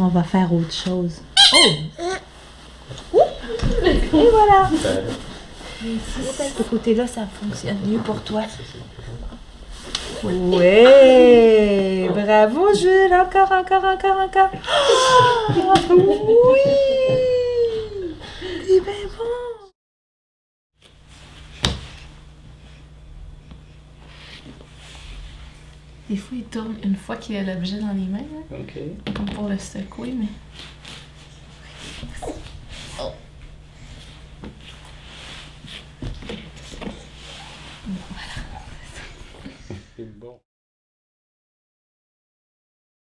On va faire autre chose. Oh! Et voilà! Ce côté-là, ça fonctionne mieux pour toi. Ouais! Bravo, Jules! Encore, encore, encore, encore! Ah, oui! C'est bien bon! Des fois, il tourne une fois qu'il a l'objet dans les mains. Là, OK. Comme pour le secouer, mais. Oh. Voilà.